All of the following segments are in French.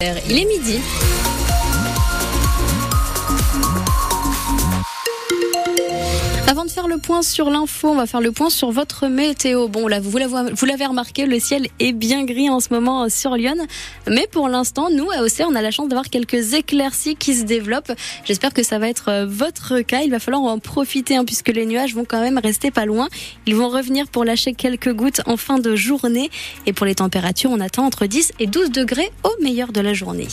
Il est midi. Avant de faire le point sur l'info, on va faire le point sur votre météo. Bon, là, vous l'avez remarqué, le ciel est bien gris en ce moment sur Lyon. Mais pour l'instant, nous, à Auxerre, on a la chance d'avoir quelques éclaircies qui se développent. J'espère que ça va être euh, votre cas. Il va falloir en profiter, hein, puisque les nuages vont quand même rester pas loin. Ils vont revenir pour lâcher quelques gouttes en fin de journée. Et pour les températures, on attend entre 10 et 12 degrés au meilleur de la journée.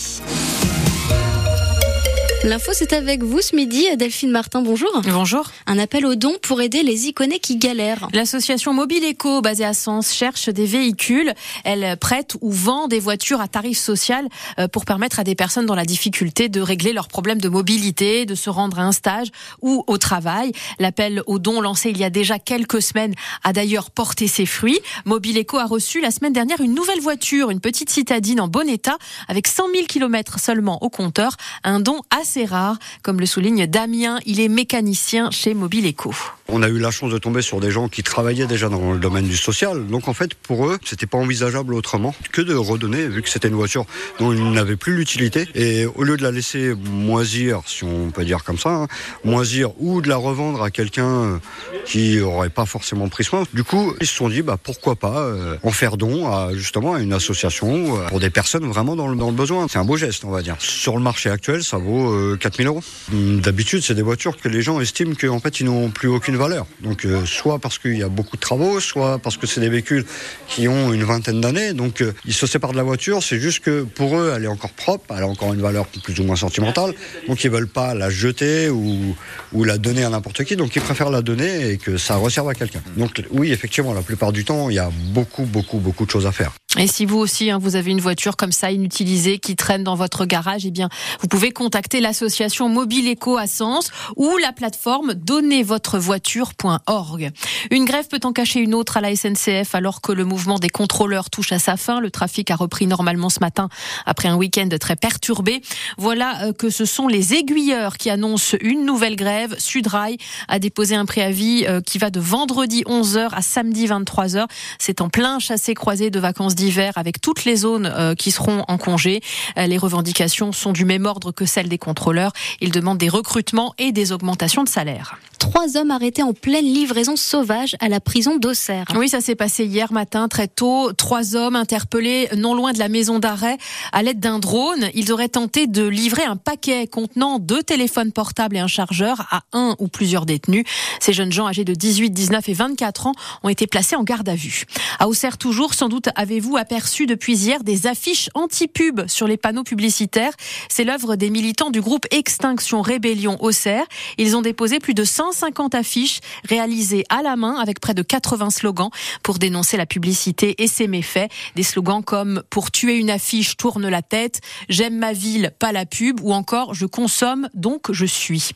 L'info, c'est avec vous ce midi. Delphine Martin, bonjour. Bonjour. Un appel aux dons pour aider les iconés qui galèrent. L'association Mobile Eco, basée à Sens, cherche des véhicules. Elle prête ou vend des voitures à tarif social euh, pour permettre à des personnes dans la difficulté de régler leurs problèmes de mobilité, de se rendre à un stage ou au travail. L'appel aux dons lancé il y a déjà quelques semaines a d'ailleurs porté ses fruits. Mobile Eco a reçu la semaine dernière une nouvelle voiture, une petite citadine en bon état, avec 100 000 km seulement au compteur. Un don assez rare, comme le souligne Damien. Il est mécanicien chez Mobile Eco. On a eu la chance de tomber sur des gens qui travaillaient déjà dans le domaine du social. Donc en fait, pour eux, c'était pas envisageable autrement que de redonner, vu que c'était une voiture dont ils n'avaient plus l'utilité. Et au lieu de la laisser moisir, si on peut dire comme ça, hein, moisir ou de la revendre à quelqu'un qui aurait pas forcément pris soin, du coup, ils se sont dit, bah pourquoi pas euh, en faire don à justement à une association euh, pour des personnes vraiment dans le, dans le besoin. C'est un beau geste, on va dire. Sur le marché actuel, ça vaut euh, 4000 euros. D'habitude, c'est des voitures que les gens estiment qu'en fait, ils n'ont plus aucune valeur. Donc, euh, soit parce qu'il y a beaucoup de travaux, soit parce que c'est des véhicules qui ont une vingtaine d'années. Donc, euh, ils se séparent de la voiture. C'est juste que pour eux, elle est encore propre, elle a encore une valeur plus ou moins sentimentale. Donc, ils veulent pas la jeter ou, ou la donner à n'importe qui. Donc, ils préfèrent la donner et que ça resserve à quelqu'un. Donc, oui, effectivement, la plupart du temps, il y a beaucoup, beaucoup, beaucoup de choses à faire. Et si vous aussi, hein, vous avez une voiture comme ça inutilisée qui traîne dans votre garage, eh bien, vous pouvez contacter l'association Mobile Eco à Sens ou la plateforme donnezvotrevoiture.org. Une grève peut en cacher une autre à la SNCF alors que le mouvement des contrôleurs touche à sa fin. Le trafic a repris normalement ce matin après un week-end très perturbé. Voilà euh, que ce sont les aiguilleurs qui annoncent une nouvelle grève. Sudrail a déposé un préavis euh, qui va de vendredi 11h à samedi 23h. C'est en plein chassé croisé de vacances avec toutes les zones euh, qui seront en congé. Les revendications sont du même ordre que celles des contrôleurs. Ils demandent des recrutements et des augmentations de salaire. Trois hommes arrêtés en pleine livraison sauvage à la prison d'Auxerre. Oui, ça s'est passé hier matin très tôt. Trois hommes interpellés non loin de la maison d'arrêt à l'aide d'un drone. Ils auraient tenté de livrer un paquet contenant deux téléphones portables et un chargeur à un ou plusieurs détenus. Ces jeunes gens âgés de 18, 19 et 24 ans ont été placés en garde à vue. À Auxerre toujours, sans doute avez-vous aperçu depuis hier des affiches anti-pub sur les panneaux publicitaires. C'est l'œuvre des militants du groupe Extinction Rébellion Auxerre. Ils ont déposé plus de 150 affiches réalisées à la main avec près de 80 slogans pour dénoncer la publicité et ses méfaits. Des slogans comme pour tuer une affiche, tourne la tête, j'aime ma ville, pas la pub ou encore je consomme donc je suis.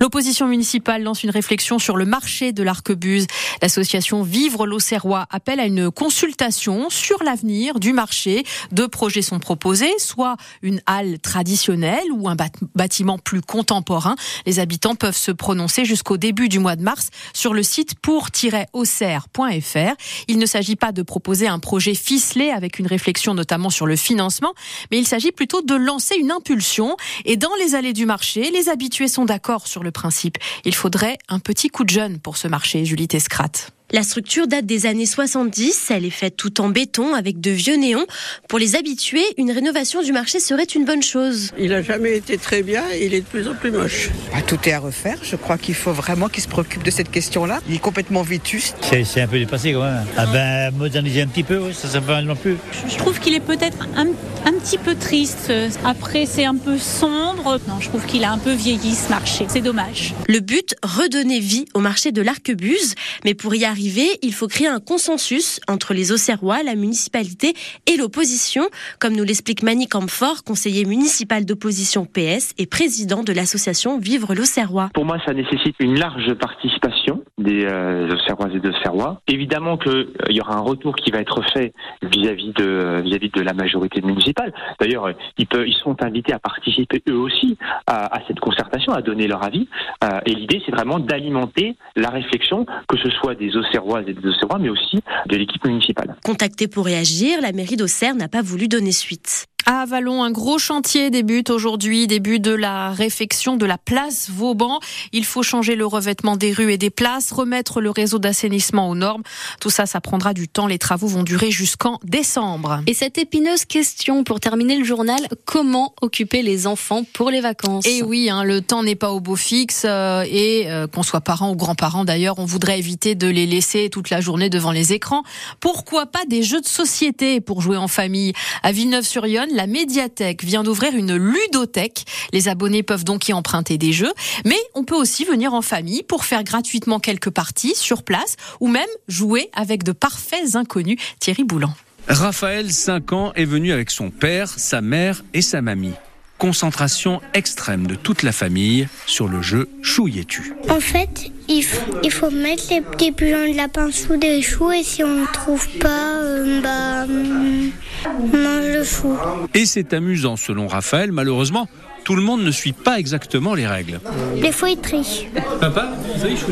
L'opposition municipale lance une réflexion sur le marché de l'arquebuse. L'association Vivre l'Auxerrois appelle à une consultation sur l'avenir du marché. Deux projets sont proposés, soit une halle traditionnelle ou un bâtiment plus contemporain. Les habitants peuvent se prononcer jusqu'au début du mois de mars sur le site pour-auxerre.fr. Il ne s'agit pas de proposer un projet ficelé avec une réflexion notamment sur le financement, mais il s'agit plutôt de lancer une impulsion. Et dans les allées du marché, les habitués sont d'accord sur le principe. Il faudrait un petit coup de jeune pour ce marché, Julie Tescrat. La structure date des années 70, elle est faite tout en béton avec de vieux néons. Pour les habitués, une rénovation du marché serait une bonne chose. Il n'a jamais été très bien, il est de plus en plus moche. Bah, tout est à refaire, je crois qu'il faut vraiment qu'il se préoccupe de cette question-là. Il est complètement vétuste. C'est un peu dépassé quand même. Ah ben, moderniser un petit peu, oui, ça ne pas non plus. Je trouve qu'il est peut-être un, un, petit peu triste. Après, c'est un peu sombre. Non, je trouve qu'il a un peu vieilli ce marché. C'est dommage. Le but, redonner vie au marché de l'arquebuse. Mais pour y arriver, il faut créer un consensus entre les Auxerrois, la municipalité et l'opposition, comme nous l'explique Mani Camfort, conseiller municipal d'opposition PS et président de l'association Vivre l'Auxerrois. Pour moi, ça nécessite une large participation des euh, Auxerrois et d'Auxerrois. Évidemment qu'il euh, y aura un retour qui va être fait vis-à-vis de, vis-à-vis de la majorité municipale. D'ailleurs, ils, peuvent, ils sont invités à participer eux aussi à, à cette concertation, à donner leur avis. Euh, et l'idée, c'est vraiment d'alimenter la réflexion, que ce soit des Auxerrois et des Auxerrois, mais aussi de l'équipe municipale. Contacté pour réagir, la mairie d'Auxerre n'a pas voulu donner suite. À Avalon, un gros chantier débute aujourd'hui, début de la réfection de la place Vauban. Il faut changer le revêtement des rues et des places, remettre le réseau d'assainissement aux normes. Tout ça, ça prendra du temps. Les travaux vont durer jusqu'en décembre. Et cette épineuse question pour terminer le journal, comment occuper les enfants pour les vacances? Et oui, hein, le temps n'est pas au beau fixe euh, et euh, qu'on soit parents ou grands-parents d'ailleurs, on voudrait éviter de les laisser toute la journée devant les écrans. Pourquoi pas des jeux de société pour jouer en famille? À Villeneuve-sur-Yonne, la médiathèque vient d'ouvrir une ludothèque. Les abonnés peuvent donc y emprunter des jeux, mais on peut aussi venir en famille pour faire gratuitement quelques parties sur place ou même jouer avec de parfaits inconnus. Thierry Boulan. Raphaël, 5 ans, est venu avec son père, sa mère et sa mamie concentration extrême de toute la famille sur le jeu Chouilletu. En fait, il, il, faut mettre les petits pigeons de lapin sous des choux et si on ne trouve pas, euh, bah, on mange le chou. Et c'est amusant selon Raphaël, malheureusement. Tout le monde ne suit pas exactement les règles. Des fois, il triche. Papa, vous avez chou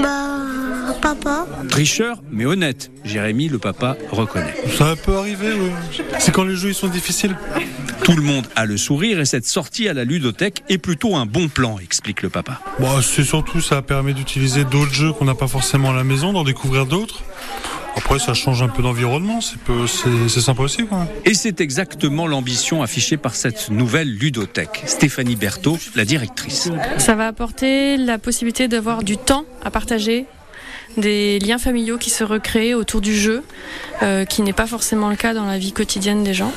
Bah, papa. Tricheur, mais honnête. Jérémy, le papa, reconnaît. Ça peut arriver, oui. C'est quand les jeux ils sont difficiles. Tout le monde a le sourire et cette sortie à la ludothèque est plutôt un bon plan, explique le papa. Bon, c'est surtout ça permet d'utiliser d'autres jeux qu'on n'a pas forcément à la maison, d'en découvrir d'autres. Après, ça change un peu d'environnement, c'est sympa aussi. Quoi. Et c'est exactement l'ambition affichée par cette nouvelle ludothèque. Stéphanie Berthaud, la directrice. Ça va apporter la possibilité d'avoir du temps à partager des liens familiaux qui se recréent autour du jeu, euh, qui n'est pas forcément le cas dans la vie quotidienne des gens.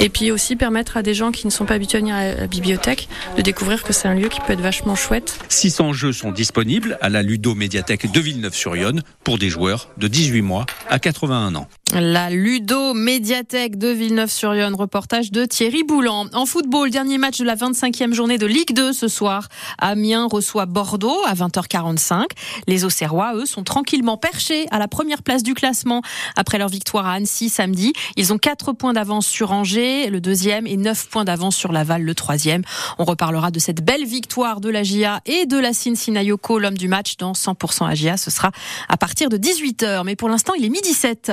Et puis aussi permettre à des gens qui ne sont pas habitués à venir à la bibliothèque de découvrir que c'est un lieu qui peut être vachement chouette. 600 jeux sont disponibles à la Ludo Médiathèque de Villeneuve-sur-Yonne pour des joueurs de 18 mois à 81 ans. La Ludo Médiathèque de Villeneuve-sur-Yonne, reportage de Thierry Boulan. En football, dernier match de la 25e journée de Ligue 2 ce soir. Amiens reçoit Bordeaux à 20h45. Les Auxerrois, eux, sont tranquillement perchés à la première place du classement après leur victoire à Annecy samedi. Ils ont 4 points d'avance sur Angers, le deuxième, et 9 points d'avance sur Laval, le troisième. On reparlera de cette belle victoire de la GIA et de la Sinayoko, l'homme du match dans 100% AGIA. Ce sera à partir de 18h. Mais pour l'instant, il est midi 7.